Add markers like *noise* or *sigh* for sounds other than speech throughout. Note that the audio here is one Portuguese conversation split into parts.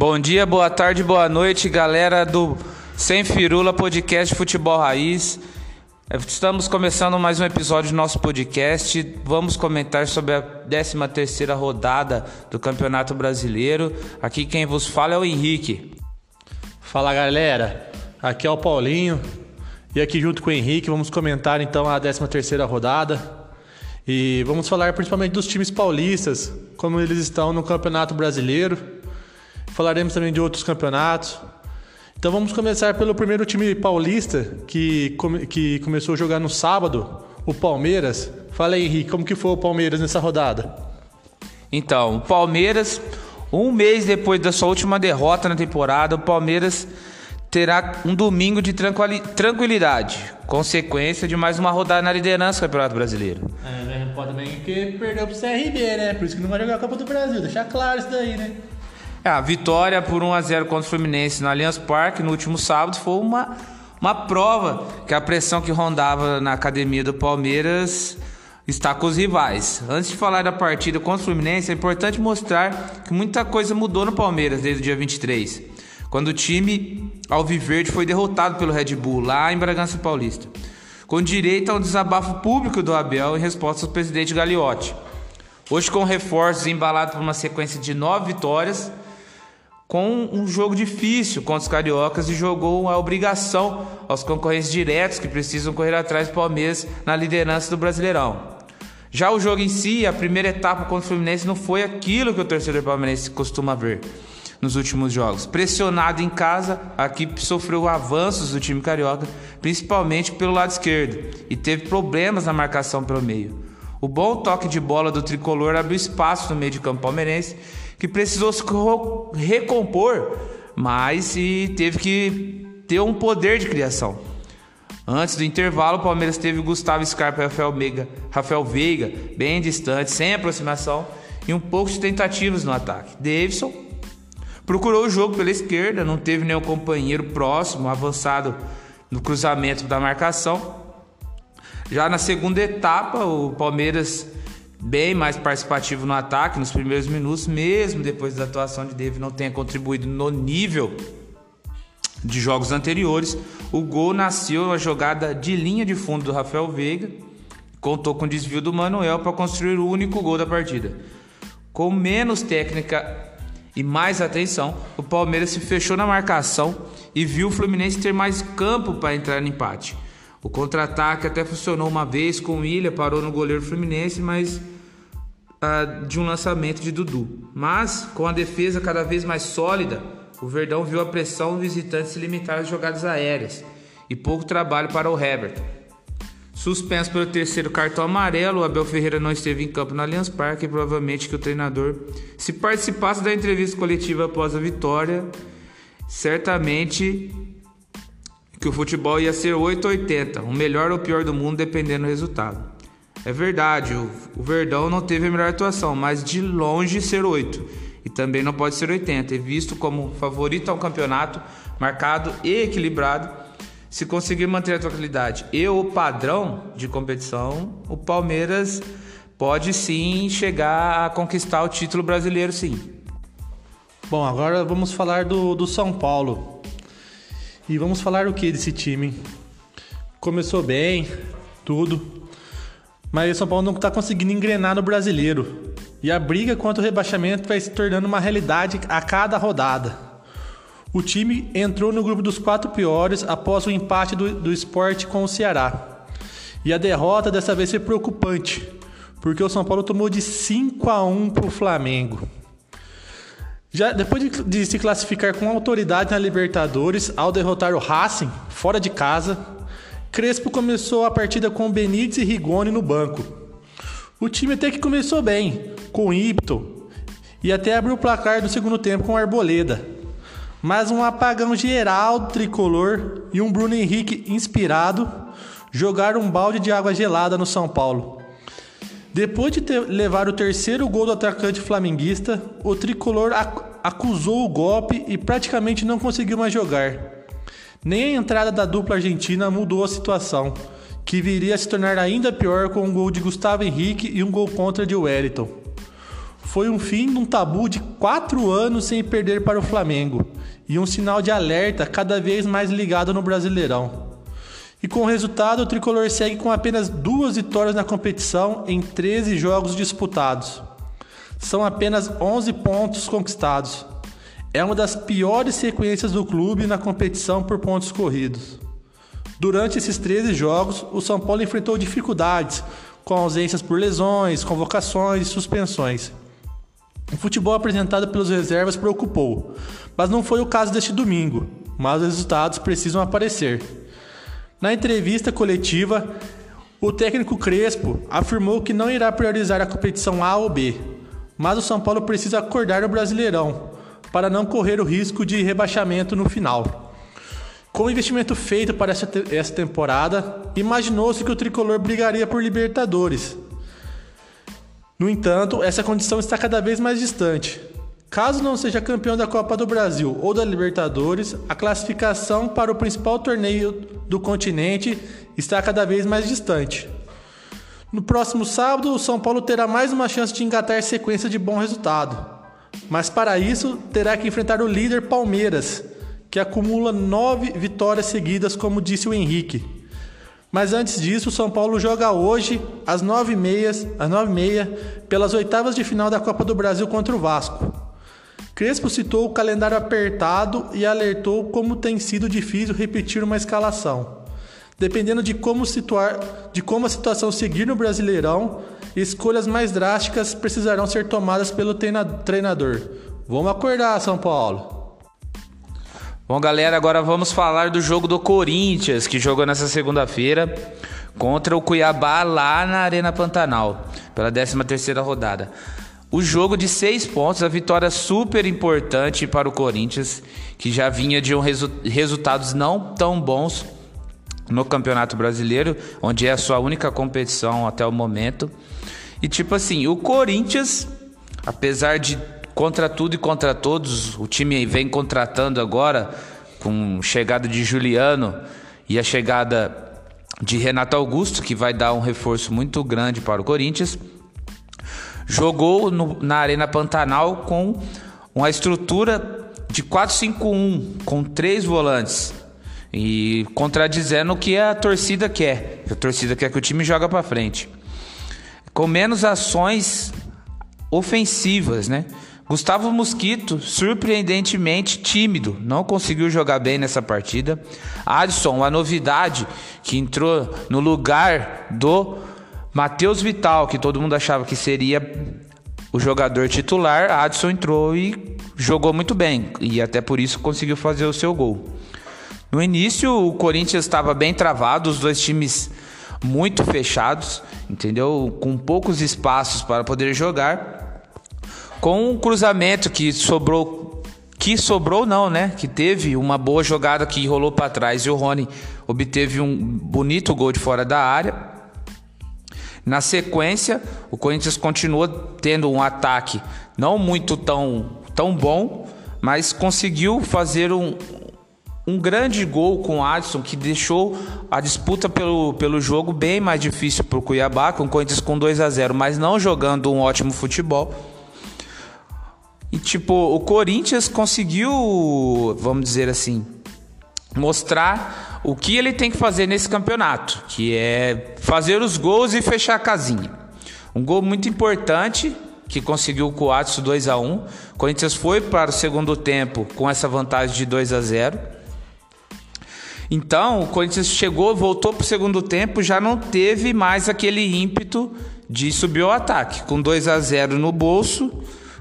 Bom dia, boa tarde, boa noite, galera do Sem Firula Podcast Futebol Raiz. Estamos começando mais um episódio do nosso podcast. Vamos comentar sobre a 13 terceira rodada do Campeonato Brasileiro. Aqui quem vos fala é o Henrique. Fala galera, aqui é o Paulinho e aqui junto com o Henrique vamos comentar então a 13 terceira rodada e vamos falar principalmente dos times paulistas, como eles estão no Campeonato Brasileiro Falaremos também de outros campeonatos. Então vamos começar pelo primeiro time paulista que, come, que começou a jogar no sábado, o Palmeiras. Fala aí, Henrique, como que foi o Palmeiras nessa rodada? Então, o Palmeiras, um mês depois da sua última derrota na temporada, o Palmeiras terá um domingo de tranquilidade, consequência de mais uma rodada na liderança do Campeonato Brasileiro. É, pode também que perdeu pro CRB, né? Por isso que não vai jogar a Copa do Brasil, deixar claro isso daí, né? É, a vitória por 1 a 0 contra o Fluminense no Allianz Parque no último sábado foi uma, uma prova que a pressão que rondava na academia do Palmeiras está com os rivais. Antes de falar da partida contra o Fluminense, é importante mostrar que muita coisa mudou no Palmeiras desde o dia 23, quando o time Alviverde foi derrotado pelo Red Bull lá em Bragança Paulista, com direito ao desabafo público do Abel em resposta ao presidente Gagliotti. Hoje, com reforços embalados por uma sequência de nove vitórias, com um jogo difícil contra os cariocas e jogou a obrigação aos concorrentes diretos que precisam correr atrás do Palmeiras na liderança do Brasileirão. Já o jogo em si, a primeira etapa contra o Fluminense não foi aquilo que o torcedor palmeirense costuma ver nos últimos jogos. Pressionado em casa, a equipe sofreu avanços do time carioca, principalmente pelo lado esquerdo, e teve problemas na marcação pelo meio. O bom toque de bola do tricolor abriu espaço no meio de campo palmeirense que precisou se recompor, mas e teve que ter um poder de criação. Antes do intervalo, o Palmeiras teve Gustavo Scarpa e Rafael, Meiga, Rafael Veiga bem distante, sem aproximação e um pouco de tentativas no ataque. Davidson procurou o jogo pela esquerda, não teve nenhum companheiro próximo, avançado no cruzamento da marcação. Já na segunda etapa, o Palmeiras bem mais participativo no ataque nos primeiros minutos, mesmo depois da atuação de David não tenha contribuído no nível de jogos anteriores. O gol nasceu uma jogada de linha de fundo do Rafael Veiga, contou com o desvio do Manuel para construir o único gol da partida. Com menos técnica e mais atenção, o Palmeiras se fechou na marcação e viu o Fluminense ter mais campo para entrar no empate. O contra-ataque até funcionou uma vez com o Ilha, parou no goleiro Fluminense, mas uh, de um lançamento de Dudu. Mas com a defesa cada vez mais sólida, o Verdão viu a pressão do visitante se limitar às jogadas aéreas e pouco trabalho para o Herbert. Suspenso pelo terceiro cartão amarelo, Abel Ferreira não esteve em campo no Allianz Parque e provavelmente que o treinador, se participasse da entrevista coletiva após a vitória, certamente que o futebol ia ser 880, o melhor ou pior do mundo dependendo do resultado. É verdade, o, Verdão não teve a melhor atuação, mas de longe ser 8. E também não pode ser 80, e visto como favorito ao campeonato, marcado e equilibrado, se conseguir manter a tranquilidade e o padrão de competição, o Palmeiras pode sim chegar a conquistar o título brasileiro, sim. Bom, agora vamos falar do, do São Paulo. E vamos falar o que desse time? Começou bem, tudo, mas o São Paulo não está conseguindo engrenar no brasileiro. E a briga contra o rebaixamento vai se tornando uma realidade a cada rodada. O time entrou no grupo dos quatro piores após o empate do, do esporte com o Ceará. E a derrota dessa vez foi preocupante, porque o São Paulo tomou de 5 a 1 para o Flamengo. Já depois de, de, se classificar com autoridade na Libertadores ao derrotar o Racing fora de casa, Crespo começou a partida com Benítez e Rigoni no banco. O time até que começou bem, com ímpeto, e até abriu o placar do segundo tempo com Arboleda. Mas um apagão geral do tricolor e um Bruno Henrique inspirado jogaram um balde de água gelada no São Paulo. Depois de ter, levar o terceiro gol do atacante flamenguista, o tricolor ac acusou o golpe e praticamente não conseguiu mais jogar. Nem a entrada da dupla argentina mudou a situação, que viria a se tornar ainda pior com um gol de Gustavo Henrique e um gol contra de Wellington. foi um fim de um tabu de quatro anos sem perder para o Flamengo e um sinal de alerta cada vez mais ligado no Brasileirão. E com o resultado, o tricolor segue com apenas duas vitórias na competição em 13 jogos disputados. São apenas 11 pontos conquistados. É uma das piores sequências do clube na competição por pontos corridos. Durante esses 13 jogos, o São Paulo enfrentou dificuldades, com ausências por lesões, convocações e suspensões. O futebol apresentado pelos reservas preocupou, mas não foi o caso deste domingo, mas os resultados precisam aparecer. Na entrevista coletiva, o técnico Crespo afirmou que não irá priorizar a competição A ou B, mas o São Paulo precisa acordar no Brasileirão para não correr o risco de rebaixamento no final. Com o investimento feito para essa, te essa temporada, imaginou-se que o tricolor brigaria por Libertadores. No entanto, essa condição está cada vez mais distante. Caso não seja campeão da Copa do Brasil ou da Libertadores, a classificação para o principal torneio do continente está cada vez mais distante. No próximo sábado, o São Paulo terá mais uma chance de engatar sequência de bom resultado. Mas para isso, terá que enfrentar o líder Palmeiras, que acumula nove vitórias seguidas, como disse o Henrique. Mas antes disso, o São Paulo joga hoje, às nove e meia, às nove e meia, pelas oitavas de final da Copa do Brasil contra o Vasco. Crespo citou o calendário apertado e alertou como tem sido difícil repetir uma escalação. Dependendo de como, situar, de como a situação seguir no Brasileirão, escolhas mais drásticas precisarão ser tomadas pelo treinador. Vamos acordar, São Paulo! Bom, galera, agora vamos falar do jogo do Corinthians, que jogou nessa segunda-feira contra o Cuiabá lá na Arena Pantanal, pela 13ª rodada. O jogo de seis pontos, a vitória super importante para o Corinthians, que já vinha de um resu resultados não tão bons no Campeonato Brasileiro, onde é a sua única competição até o momento. E tipo assim, o Corinthians, apesar de contra tudo e contra todos. O time vem contratando agora, com chegada de Juliano e a chegada de Renato Augusto, que vai dar um reforço muito grande para o Corinthians. Jogou no, na Arena Pantanal com uma estrutura de 4-5-1, com três volantes. E contradizendo o que a torcida quer. A torcida quer que o time joga para frente. Com menos ações ofensivas, né? Gustavo Mosquito, surpreendentemente tímido, não conseguiu jogar bem nessa partida. Adson, a novidade que entrou no lugar do Matheus Vital, que todo mundo achava que seria o jogador titular. Adson entrou e jogou muito bem e até por isso conseguiu fazer o seu gol. No início, o Corinthians estava bem travado, os dois times muito fechados, entendeu? Com poucos espaços para poder jogar com um cruzamento que sobrou que sobrou não, né? Que teve uma boa jogada que rolou para trás e o Rony obteve um bonito gol de fora da área. Na sequência, o Corinthians continuou tendo um ataque não muito tão, tão bom, mas conseguiu fazer um, um grande gol com o Adson que deixou a disputa pelo, pelo jogo bem mais difícil para o Cuiabá, com o Corinthians com 2 a 0, mas não jogando um ótimo futebol. E tipo, o Corinthians conseguiu, vamos dizer assim, mostrar o que ele tem que fazer nesse campeonato, que é fazer os gols e fechar a casinha. Um gol muito importante que conseguiu o Atsu 2 a 1. O Corinthians foi para o segundo tempo com essa vantagem de 2 a 0. Então, o Corinthians chegou, voltou para o segundo tempo, já não teve mais aquele ímpeto de subir o ataque. Com 2 a 0 no bolso,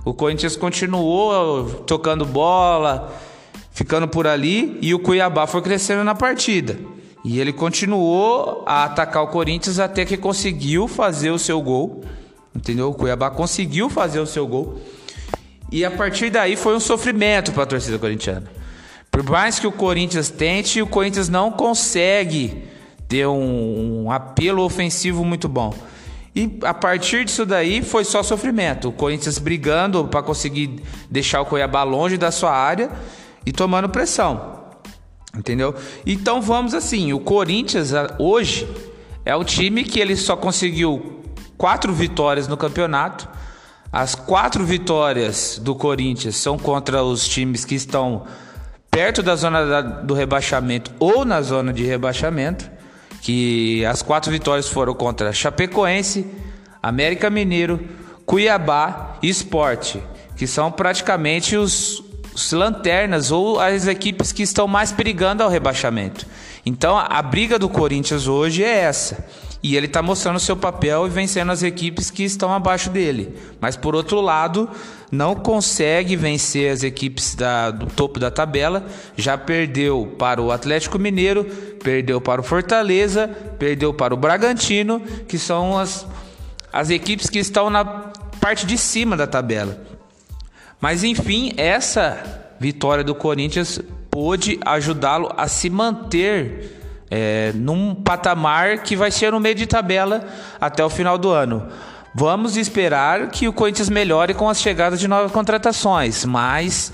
o Corinthians continuou tocando bola, ficando por ali e o Cuiabá foi crescendo na partida. E ele continuou a atacar o Corinthians até que conseguiu fazer o seu gol. Entendeu? O Cuiabá conseguiu fazer o seu gol. E a partir daí foi um sofrimento para a torcida corintiana. Por mais que o Corinthians tente, o Corinthians não consegue ter um, um apelo ofensivo muito bom. E a partir disso daí foi só sofrimento. O Corinthians brigando para conseguir deixar o Cuiabá longe da sua área e tomando pressão. Entendeu? Então vamos assim, o Corinthians hoje é o time que ele só conseguiu quatro vitórias no campeonato, As quatro vitórias do Corinthians são contra os times que estão perto da zona da, do rebaixamento ou na zona de rebaixamento. Que as quatro vitórias foram contra Chapecoense, América Mineiro, Cuiabá e Esporte, que são praticamente os, os lanternas ou as equipes que estão mais perigando ao rebaixamento. Então a briga do Corinthians hoje é essa. E ele está mostrando seu papel e vencendo as equipes que estão abaixo dele. Mas por outro lado, não consegue vencer as equipes da, do topo da tabela. Já perdeu para o Atlético Mineiro, perdeu para o Fortaleza, perdeu para o Bragantino, que são as, as equipes que estão na parte de cima da tabela. Mas enfim, essa vitória do Corinthians pôde ajudá-lo a se manter é, num patamar que vai ser no meio de tabela até o final do ano. Vamos esperar que o Corinthians melhore com as chegadas de novas contratações, mas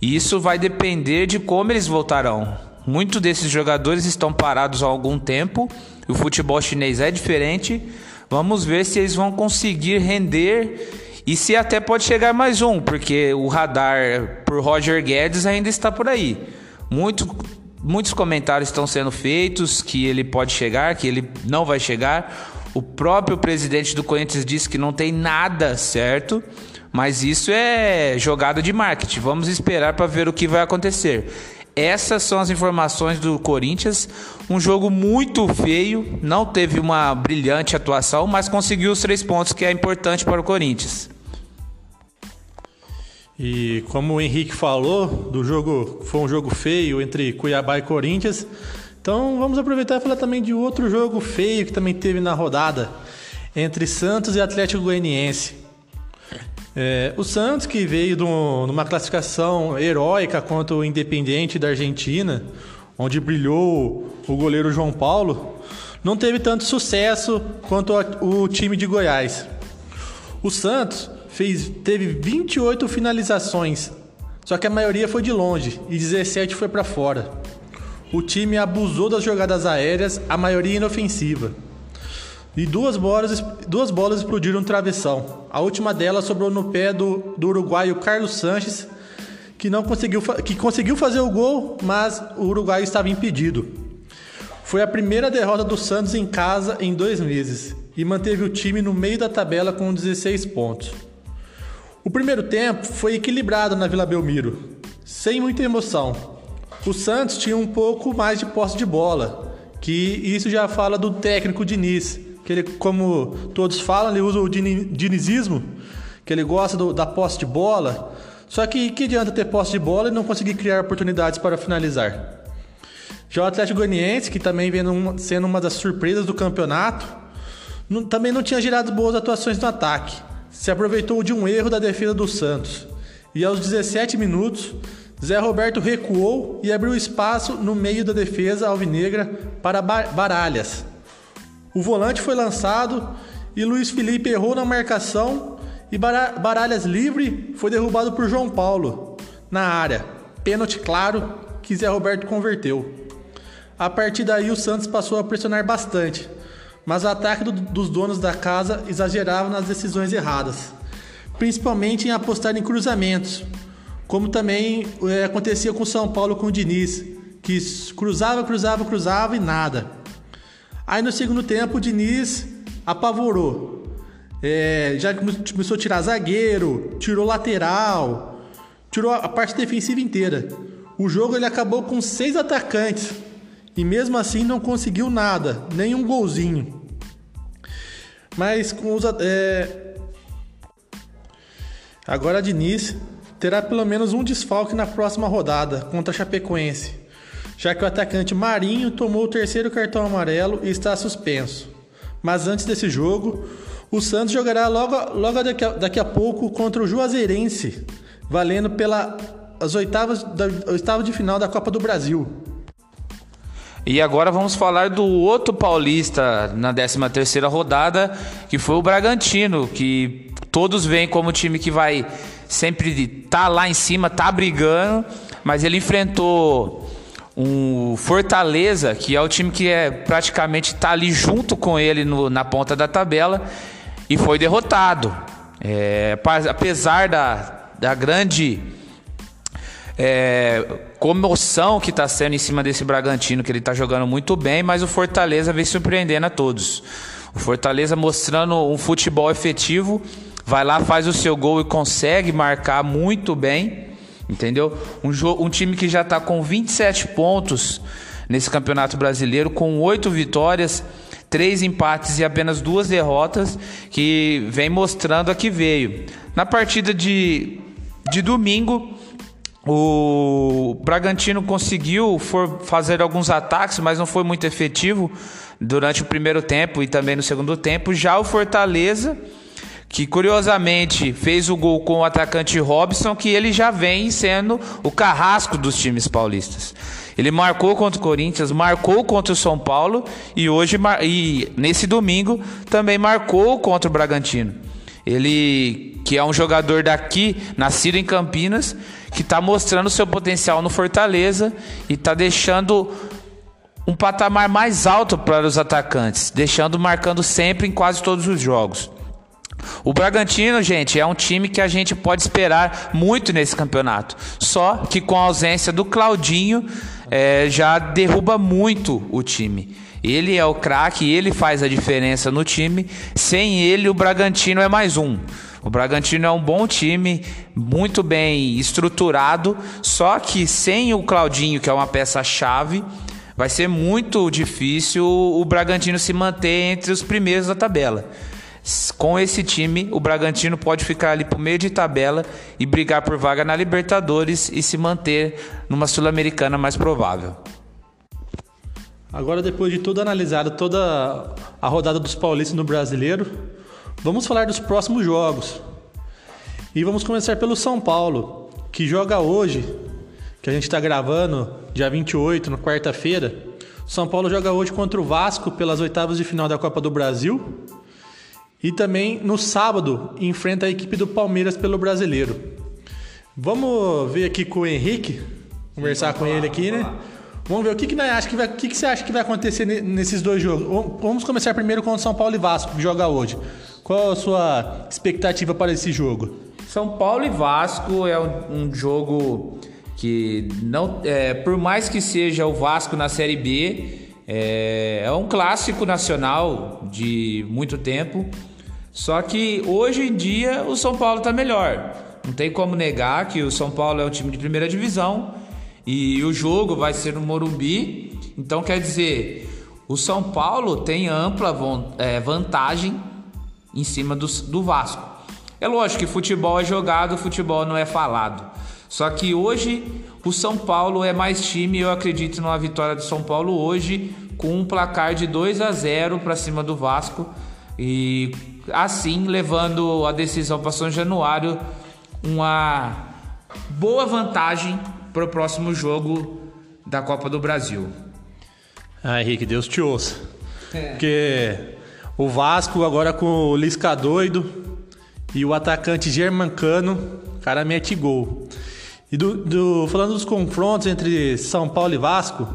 isso vai depender de como eles voltarão. Muitos desses jogadores estão parados há algum tempo, o futebol chinês é diferente. Vamos ver se eles vão conseguir render e se até pode chegar mais um, porque o radar por Roger Guedes ainda está por aí. Muito muitos comentários estão sendo feitos que ele pode chegar, que ele não vai chegar. O próprio presidente do Corinthians disse que não tem nada certo, mas isso é jogada de marketing. Vamos esperar para ver o que vai acontecer. Essas são as informações do Corinthians. Um jogo muito feio, não teve uma brilhante atuação, mas conseguiu os três pontos que é importante para o Corinthians. E como o Henrique falou, do jogo foi um jogo feio entre Cuiabá e Corinthians. Então vamos aproveitar e falar também de outro jogo feio que também teve na rodada entre Santos e Atlético Goianiense. É, o Santos, que veio de uma classificação heróica contra o Independiente da Argentina, onde brilhou o goleiro João Paulo, não teve tanto sucesso quanto o time de Goiás. O Santos fez, teve 28 finalizações, só que a maioria foi de longe e 17 foi para fora. O time abusou das jogadas aéreas, a maioria inofensiva. E duas bolas, duas bolas explodiram no travessão. A última delas sobrou no pé do, do uruguaio Carlos Sanches, que não conseguiu, que conseguiu fazer o gol, mas o uruguaio estava impedido. Foi a primeira derrota do Santos em casa em dois meses e manteve o time no meio da tabela com 16 pontos. O primeiro tempo foi equilibrado na Vila Belmiro, sem muita emoção. O Santos tinha um pouco mais de posse de bola, que isso já fala do técnico Diniz, que ele, como todos falam, ele usa o dinizismo, que ele gosta do, da posse de bola. Só que que adianta ter posse de bola e não conseguir criar oportunidades para finalizar? Já o Atlético Goianiense, que também vem sendo uma das surpresas do campeonato, não, também não tinha gerado boas atuações no ataque se aproveitou de um erro da defesa do Santos. E aos 17 minutos, Zé Roberto recuou e abriu espaço no meio da defesa alvinegra para Baralhas. O volante foi lançado e Luiz Felipe errou na marcação e Baralhas livre foi derrubado por João Paulo na área. Pênalti claro que Zé Roberto converteu. A partir daí o Santos passou a pressionar bastante, mas o ataque do, dos donos da casa exagerava nas decisões erradas, principalmente em apostar em cruzamentos, como também é, acontecia com São Paulo com o Diniz, que cruzava, cruzava, cruzava e nada. Aí no segundo tempo o Diniz apavorou. É, já começou a tirar zagueiro, tirou lateral, tirou a parte defensiva inteira. O jogo ele acabou com seis atacantes e mesmo assim não conseguiu nada, nem um golzinho. Mas com os. É... Agora a Diniz terá pelo menos um desfalque na próxima rodada contra a Chapecoense, já que o atacante Marinho tomou o terceiro cartão amarelo e está suspenso. Mas antes desse jogo, o Santos jogará logo, logo daqui, a, daqui a pouco contra o Juazeirense, valendo pelas oitavas, da, de final da Copa do Brasil. E agora vamos falar do outro paulista na 13 terceira rodada, que foi o Bragantino, que todos veem como time que vai sempre tá lá em cima, tá brigando, mas ele enfrentou um Fortaleza, que é o time que é praticamente tá ali junto com ele no, na ponta da tabela e foi derrotado. É, apesar da, da grande é, comoção que está sendo em cima desse Bragantino, que ele está jogando muito bem, mas o Fortaleza vem surpreendendo a todos. O Fortaleza mostrando um futebol efetivo, vai lá, faz o seu gol e consegue marcar muito bem, entendeu? Um, um time que já está com 27 pontos nesse Campeonato Brasileiro, com oito vitórias, três empates e apenas duas derrotas, que vem mostrando a que veio. Na partida de, de domingo, o Bragantino conseguiu fazer alguns ataques, mas não foi muito efetivo durante o primeiro tempo e também no segundo tempo. Já o Fortaleza, que curiosamente fez o gol com o atacante Robson, que ele já vem sendo o carrasco dos times paulistas. Ele marcou contra o Corinthians, marcou contra o São Paulo e hoje e nesse domingo também marcou contra o Bragantino. Ele que é um jogador daqui, nascido em Campinas, que está mostrando seu potencial no Fortaleza e está deixando um patamar mais alto para os atacantes, deixando marcando sempre em quase todos os jogos. O Bragantino, gente, é um time que a gente pode esperar muito nesse campeonato. Só que com a ausência do Claudinho, é, já derruba muito o time. Ele é o craque, ele faz a diferença no time. Sem ele, o Bragantino é mais um. O Bragantino é um bom time, muito bem estruturado, só que sem o Claudinho, que é uma peça-chave, vai ser muito difícil o Bragantino se manter entre os primeiros da tabela. Com esse time, o Bragantino pode ficar ali pro meio de tabela e brigar por vaga na Libertadores e se manter numa Sul-Americana mais provável. Agora, depois de tudo analisado, toda a rodada dos paulistas no brasileiro, vamos falar dos próximos jogos. E vamos começar pelo São Paulo, que joga hoje, que a gente está gravando, dia 28, na quarta-feira. São Paulo joga hoje contra o Vasco pelas oitavas de final da Copa do Brasil. E também no sábado enfrenta a equipe do Palmeiras pelo Brasileiro. Vamos ver aqui com o Henrique, conversar Sim, com lá, ele aqui, né? Lá. Vamos ver o que, que, acha que, vai, que, que você acha que vai acontecer nesses dois jogos. Vamos começar primeiro com o São Paulo e Vasco, que joga hoje. Qual a sua expectativa para esse jogo? São Paulo e Vasco é um, um jogo que não, é, por mais que seja o Vasco na Série B, é, é um clássico nacional de muito tempo. Só que hoje em dia o São Paulo está melhor. Não tem como negar que o São Paulo é um time de primeira divisão e o jogo vai ser no Morumbi. Então quer dizer, o São Paulo tem ampla é, vantagem em cima do, do Vasco. É lógico que futebol é jogado, futebol não é falado. Só que hoje o São Paulo é mais time, eu acredito numa vitória do São Paulo hoje com um placar de 2 a 0 para cima do Vasco e assim levando a decisão para São Januário uma boa vantagem para o próximo jogo da Copa do Brasil. Ah, Henrique, Deus te ouça. É. Porque o Vasco agora com o Lisca doido e o atacante Germancano, cara mete gol. E do, do, falando dos confrontos entre São Paulo e Vasco,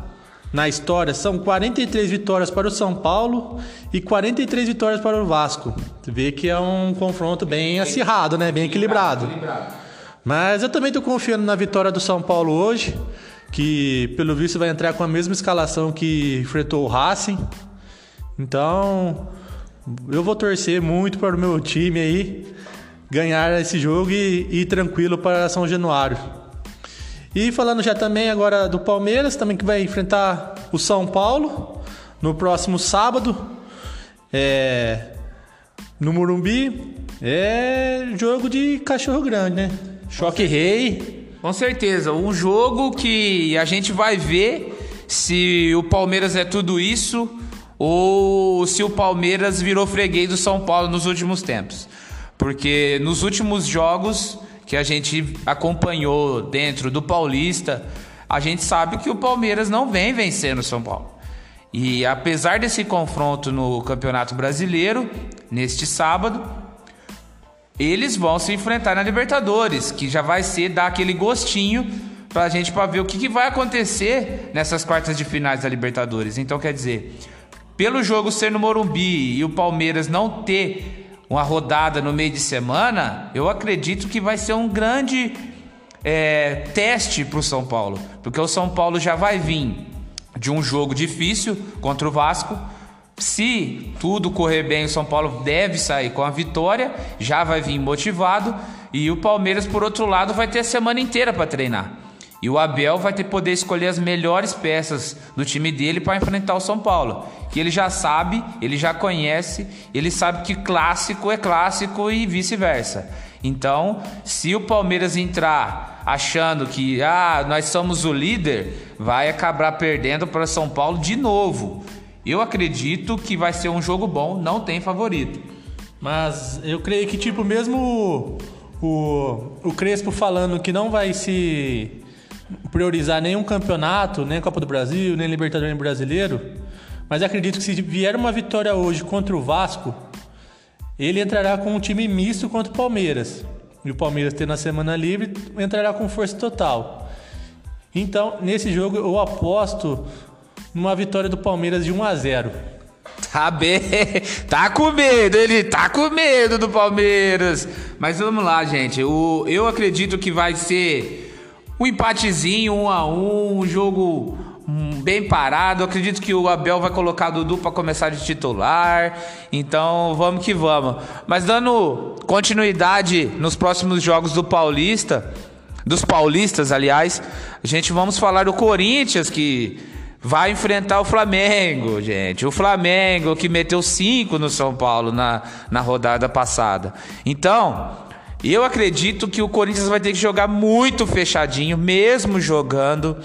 na história, são 43 vitórias para o São Paulo e 43 vitórias para o Vasco. Você vê que é um confronto bem acirrado, né? Bem equilibrado. equilibrado. Mas eu também estou confiando na vitória do São Paulo hoje, que pelo visto vai entrar com a mesma escalação que enfrentou o Racing. Então, eu vou torcer muito para o meu time aí ganhar esse jogo e ir tranquilo para São Januário. E falando já também agora do Palmeiras, também que vai enfrentar o São Paulo no próximo sábado. É, no Morumbi. É jogo de cachorro grande, né? Choque Rei. Com certeza. Um jogo que a gente vai ver se o Palmeiras é tudo isso ou se o Palmeiras virou freguês do São Paulo nos últimos tempos. Porque nos últimos jogos que a gente acompanhou dentro do Paulista, a gente sabe que o Palmeiras não vem vencendo o São Paulo. E apesar desse confronto no Campeonato Brasileiro, neste sábado, eles vão se enfrentar na Libertadores, que já vai ser dar aquele gostinho pra gente para ver o que, que vai acontecer nessas quartas de finais da Libertadores. Então quer dizer, pelo jogo ser no Morumbi e o Palmeiras não ter uma rodada no meio de semana, eu acredito que vai ser um grande é, teste para o São Paulo, porque o São Paulo já vai vir de um jogo difícil contra o Vasco. Se tudo correr bem, o São Paulo deve sair com a vitória, já vai vir motivado. E o Palmeiras, por outro lado, vai ter a semana inteira para treinar. E o Abel vai ter poder escolher as melhores peças do time dele para enfrentar o São Paulo. Que ele já sabe, ele já conhece, ele sabe que clássico é clássico e vice-versa. Então, se o Palmeiras entrar achando que ah, nós somos o líder, vai acabar perdendo para São Paulo de novo. Eu acredito que vai ser um jogo bom, não tem favorito. Mas eu creio que, tipo, mesmo o, o Crespo falando que não vai se priorizar nenhum campeonato, nem Copa do Brasil, nem Libertadores Brasileiro, mas acredito que se vier uma vitória hoje contra o Vasco, ele entrará com um time misto contra o Palmeiras. E o Palmeiras tendo a semana livre, entrará com força total. Então, nesse jogo eu aposto numa vitória do Palmeiras de 1 a 0. Tá bem, tá com medo, ele tá com medo do Palmeiras. Mas vamos lá, gente. O, eu acredito que vai ser um empatezinho, um a um, um jogo bem parado. Eu acredito que o Abel vai colocar Dudu para começar de titular. Então vamos que vamos. Mas dando continuidade nos próximos jogos do Paulista, dos paulistas, aliás, a gente vamos falar do Corinthians que vai enfrentar o Flamengo, gente. O Flamengo que meteu 5 no São Paulo na, na rodada passada. Então, eu acredito que o Corinthians vai ter que jogar muito fechadinho, mesmo jogando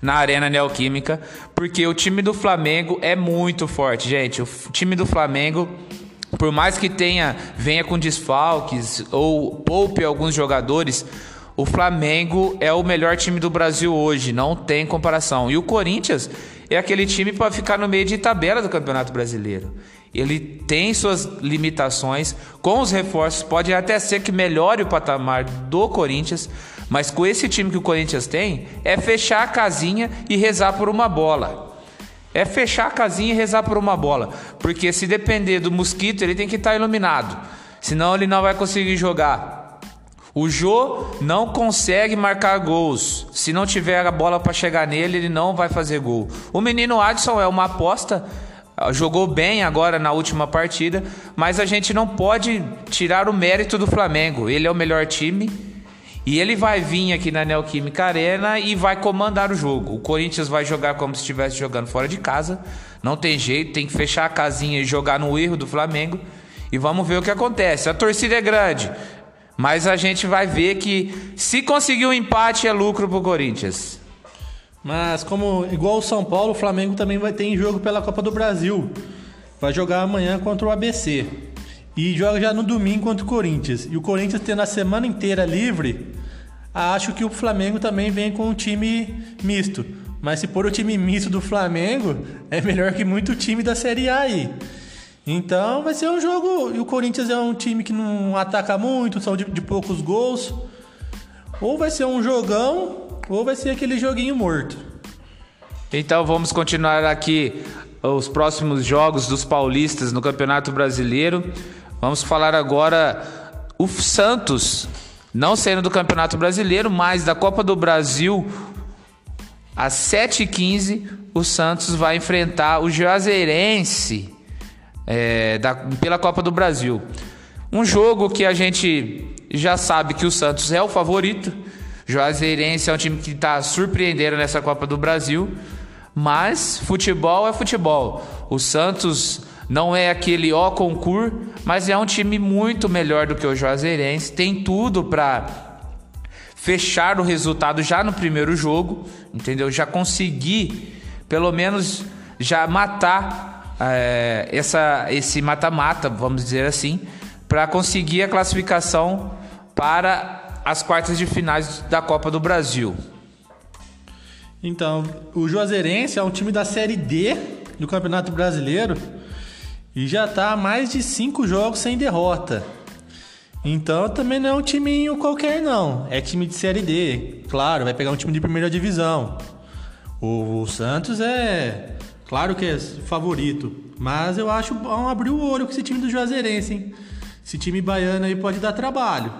na Arena Neoquímica, porque o time do Flamengo é muito forte, gente. O time do Flamengo, por mais que tenha venha com desfalques ou poupe alguns jogadores, o Flamengo é o melhor time do Brasil hoje, não tem comparação. E o Corinthians é aquele time para ficar no meio de tabela do Campeonato Brasileiro. Ele tem suas limitações, com os reforços pode até ser que melhore o patamar do Corinthians, mas com esse time que o Corinthians tem, é fechar a casinha e rezar por uma bola. É fechar a casinha e rezar por uma bola. Porque se depender do mosquito, ele tem que estar iluminado. Senão ele não vai conseguir jogar. O Jô não consegue marcar gols. Se não tiver a bola para chegar nele, ele não vai fazer gol. O menino Adson é uma aposta. Jogou bem agora na última partida, mas a gente não pode tirar o mérito do Flamengo. Ele é o melhor time e ele vai vir aqui na Neoquímica Arena e vai comandar o jogo. O Corinthians vai jogar como se estivesse jogando fora de casa. Não tem jeito, tem que fechar a casinha e jogar no erro do Flamengo. E vamos ver o que acontece. A torcida é grande, mas a gente vai ver que se conseguir um empate é lucro pro Corinthians. Mas como igual o São Paulo, o Flamengo também vai ter em jogo pela Copa do Brasil. Vai jogar amanhã contra o ABC. E joga já no domingo contra o Corinthians. E o Corinthians tendo a semana inteira livre, acho que o Flamengo também vem com um time misto. Mas se for o time misto do Flamengo, é melhor que muito time da Série A aí. Então vai ser um jogo. E o Corinthians é um time que não ataca muito, são de, de poucos gols. Ou vai ser um jogão, ou vai ser aquele joguinho morto. Então vamos continuar aqui os próximos jogos dos paulistas no Campeonato Brasileiro. Vamos falar agora o Santos, não sendo do Campeonato Brasileiro, mas da Copa do Brasil. Às 7h15, o Santos vai enfrentar o Juazeirense é, da, pela Copa do Brasil. Um jogo que a gente já sabe que o Santos é o favorito. Juazeirense é um time que está surpreendendo nessa Copa do Brasil. Mas futebol é futebol. O Santos não é aquele ó concurso, mas é um time muito melhor do que o Juazeirense. Tem tudo para fechar o resultado já no primeiro jogo, entendeu? Já conseguir, pelo menos, já matar é, essa, esse mata-mata, vamos dizer assim, para conseguir a classificação para as quartas de finais da Copa do Brasil. Então, o Juazeirense é um time da Série D do Campeonato Brasileiro e já está há mais de cinco jogos sem derrota. Então também não é um timinho qualquer não, é time de Série D. Claro, vai pegar um time de primeira divisão. O, o Santos é, claro que é favorito. Mas eu acho bom abrir o olho com esse time do Juazeirense, hein? Esse time baiano aí pode dar trabalho.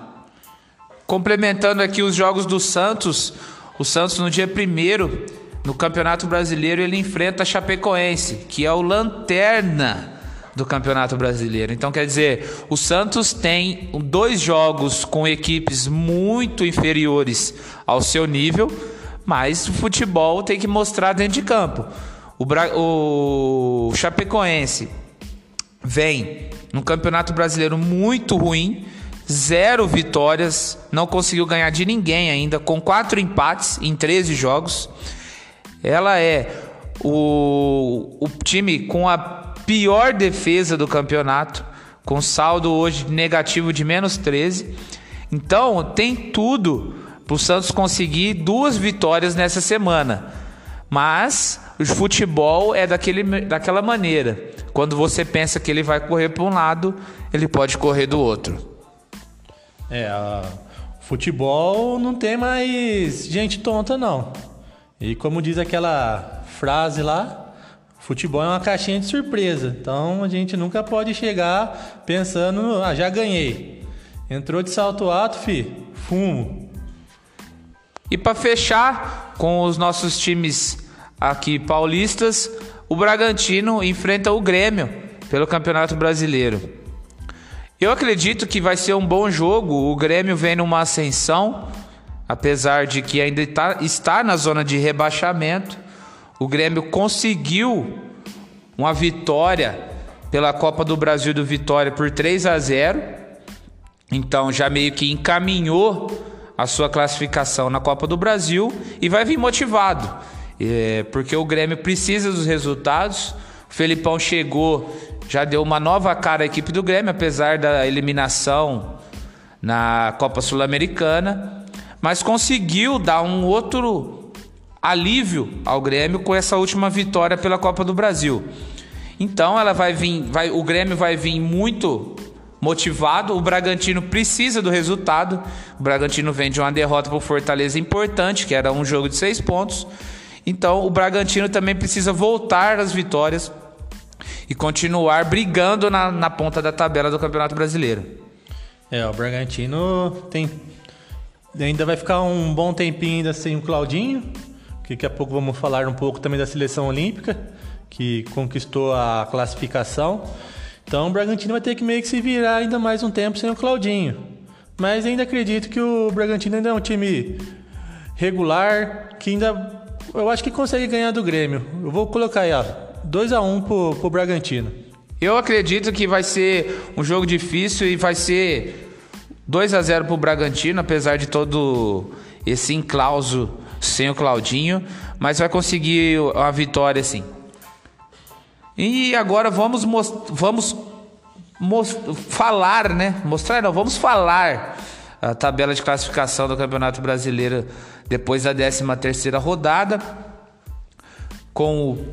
Complementando aqui os jogos do Santos, o Santos no dia 1 no Campeonato Brasileiro ele enfrenta a Chapecoense, que é o lanterna do Campeonato Brasileiro. Então quer dizer, o Santos tem dois jogos com equipes muito inferiores ao seu nível, mas o futebol tem que mostrar dentro de campo. O, Bra... o Chapecoense vem num Campeonato Brasileiro muito ruim, zero vitórias, não conseguiu ganhar de ninguém ainda, com quatro empates em 13 jogos. Ela é o, o time com a pior defesa do campeonato, com saldo hoje negativo de menos 13. Então tem tudo para o Santos conseguir duas vitórias nessa semana. Mas o futebol é daquele, daquela maneira. Quando você pensa que ele vai correr para um lado, ele pode correr do outro. É, a... futebol não tem mais gente tonta, não. E como diz aquela frase lá, futebol é uma caixinha de surpresa. Então a gente nunca pode chegar pensando, ah, já ganhei. Entrou de salto alto, fi, fumo. E para fechar com os nossos times aqui paulistas, o Bragantino enfrenta o Grêmio pelo Campeonato Brasileiro. Eu acredito que vai ser um bom jogo. O Grêmio vem numa ascensão, apesar de que ainda tá, está na zona de rebaixamento. O Grêmio conseguiu uma vitória pela Copa do Brasil do Vitória por 3 a 0. Então já meio que encaminhou a sua classificação na Copa do Brasil e vai vir motivado, é, porque o Grêmio precisa dos resultados. O Felipão chegou, já deu uma nova cara à equipe do Grêmio, apesar da eliminação na Copa Sul-Americana, mas conseguiu dar um outro alívio ao Grêmio com essa última vitória pela Copa do Brasil. Então ela vai vir, vai, o Grêmio vai vir muito motivado. O Bragantino precisa do resultado. O Bragantino vem de uma derrota para o Fortaleza importante, que era um jogo de seis pontos. Então o Bragantino também precisa voltar às vitórias e continuar brigando na, na ponta da tabela do Campeonato Brasileiro. É, o Bragantino tem ainda vai ficar um bom tempinho ainda sem o Claudinho. Que daqui a pouco vamos falar um pouco também da seleção olímpica, que conquistou a classificação. Então o Bragantino vai ter que meio que se virar ainda mais um tempo sem o Claudinho. Mas ainda acredito que o Bragantino ainda é um time regular, que ainda eu acho que consegue ganhar do Grêmio. Eu vou colocar aí, ó, 2 a 1 um pro, pro Bragantino. Eu acredito que vai ser um jogo difícil e vai ser 2 a 0 pro Bragantino, apesar de todo esse enclauso sem o Claudinho, mas vai conseguir a vitória sim. E agora vamos, vamos falar, né? Mostrar não, vamos falar a tabela de classificação do Campeonato Brasileiro depois da 13 terceira rodada com o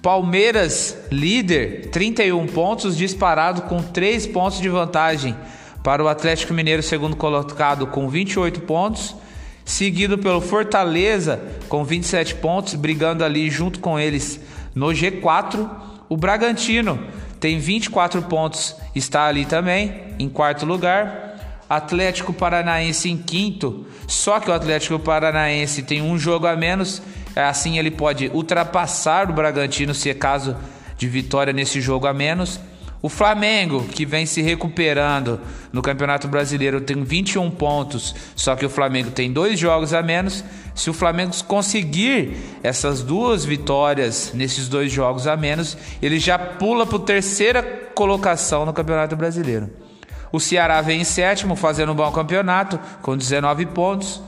Palmeiras líder, 31 pontos, disparado com 3 pontos de vantagem para o Atlético Mineiro segundo colocado com 28 pontos, seguido pelo Fortaleza com 27 pontos, brigando ali junto com eles no G4 o Bragantino tem 24 pontos, está ali também, em quarto lugar. Atlético Paranaense em quinto, só que o Atlético Paranaense tem um jogo a menos, assim ele pode ultrapassar o Bragantino se é caso de vitória nesse jogo a menos. O Flamengo, que vem se recuperando no Campeonato Brasileiro, tem 21 pontos, só que o Flamengo tem dois jogos a menos. Se o Flamengo conseguir essas duas vitórias nesses dois jogos a menos, ele já pula para a terceira colocação no Campeonato Brasileiro. O Ceará vem em sétimo, fazendo um bom campeonato, com 19 pontos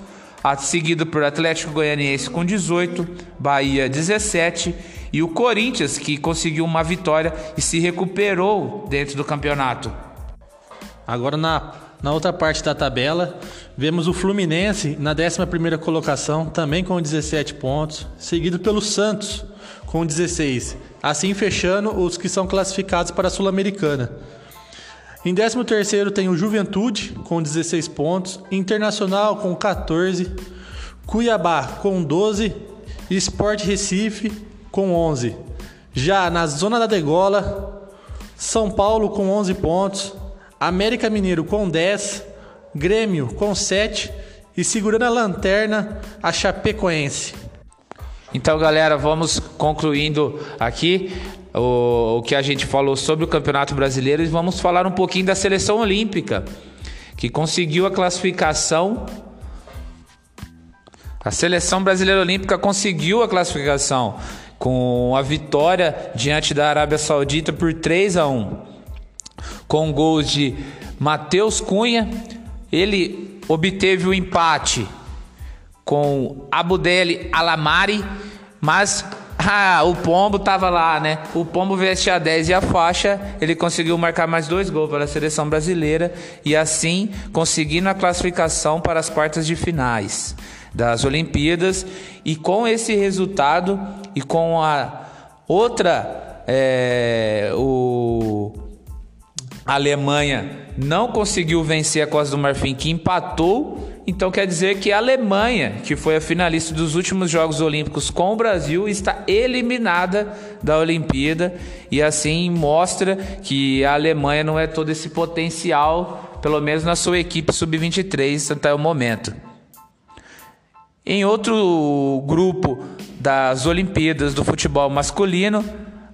seguido por Atlético Goianiense com 18, Bahia 17 e o Corinthians que conseguiu uma vitória e se recuperou dentro do campeonato. Agora na, na outra parte da tabela, vemos o Fluminense na 11ª colocação, também com 17 pontos, seguido pelo Santos com 16. Assim fechando os que são classificados para a Sul-Americana. Em 13º tem o Juventude com 16 pontos, Internacional com 14, Cuiabá com 12 e Sport Recife com 11. Já na zona da degola, São Paulo com 11 pontos, América Mineiro com 10, Grêmio com 7 e segurando a lanterna a Chapecoense. Então, galera, vamos concluindo aqui o, o que a gente falou sobre o Campeonato Brasileiro e vamos falar um pouquinho da seleção olímpica, que conseguiu a classificação. A seleção brasileira olímpica conseguiu a classificação com a vitória diante da Arábia Saudita por 3 a 1. Com gols de Matheus Cunha, ele obteve o empate com Abudeli Alamari, mas *laughs* ah, o Pombo tava lá, né? O Pombo veste a 10 e a faixa, ele conseguiu marcar mais dois gols para a seleção brasileira e assim conseguindo a classificação para as quartas de finais das Olimpíadas. E com esse resultado e com a outra, é, o a Alemanha não conseguiu vencer a Costa do Marfim, que empatou. Então quer dizer que a Alemanha, que foi a finalista dos últimos Jogos Olímpicos com o Brasil, está eliminada da Olimpíada e assim mostra que a Alemanha não é todo esse potencial, pelo menos na sua equipe sub-23 até o momento. Em outro grupo das Olimpíadas do futebol masculino,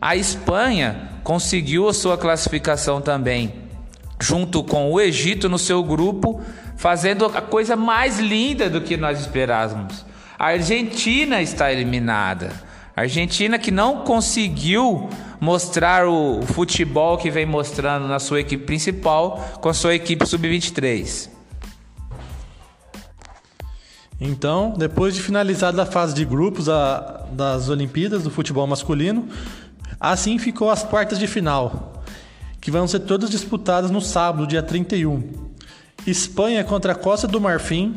a Espanha conseguiu a sua classificação também, junto com o Egito no seu grupo, fazendo a coisa mais linda do que nós esperávamos. A Argentina está eliminada. A Argentina que não conseguiu mostrar o futebol que vem mostrando na sua equipe principal com a sua equipe sub-23. Então, depois de finalizada a fase de grupos a, das Olimpíadas do futebol masculino, Assim ficou as quartas de final, que vão ser todas disputadas no sábado, dia 31. Espanha contra a Costa do Marfim,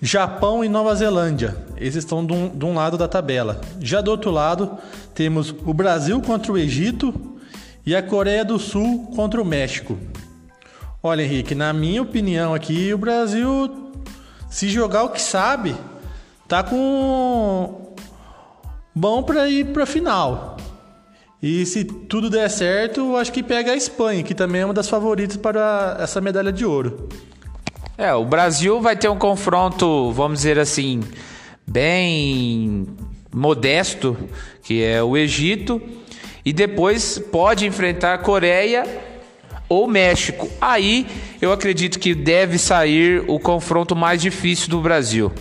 Japão e Nova Zelândia. Esses estão de um, de um, lado da tabela. Já do outro lado, temos o Brasil contra o Egito e a Coreia do Sul contra o México. Olha, Henrique, na minha opinião aqui, o Brasil, se jogar o que sabe, tá com bom para ir para final. E se tudo der certo, acho que pega a Espanha, que também é uma das favoritas para essa medalha de ouro. É, o Brasil vai ter um confronto, vamos dizer assim, bem modesto, que é o Egito, e depois pode enfrentar a Coreia ou México. Aí eu acredito que deve sair o confronto mais difícil do Brasil,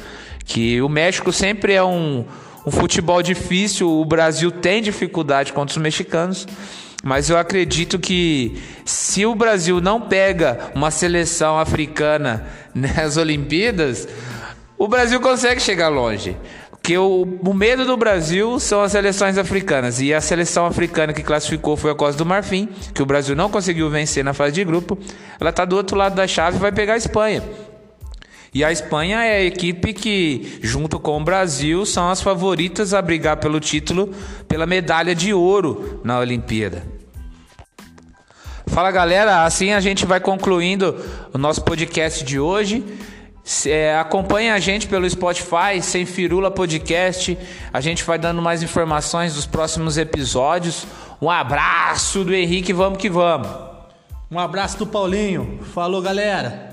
que o México sempre é um um futebol difícil. O Brasil tem dificuldade contra os mexicanos. Mas eu acredito que se o Brasil não pega uma seleção africana *laughs* nas Olimpíadas, o Brasil consegue chegar longe. Porque o, o, medo do Brasil são as seleções africanas. E a seleção africana que classificou foi a Costa do Marfim, que o Brasil não conseguiu vencer na fase de grupo. Ela está do outro lado da chave e vai pegar a Espanha. E a Espanha é a equipe que, junto com o Brasil, são as favoritas a brigar pelo título, pela medalha de ouro na Olimpíada. Fala galera, assim a gente vai concluindo o nosso podcast de hoje. É, acompanhe a gente pelo Spotify, Sem Firula Podcast. A gente vai dando mais informações dos próximos episódios. Um abraço do Henrique, vamos que vamos. Um abraço do Paulinho. Falou, galera.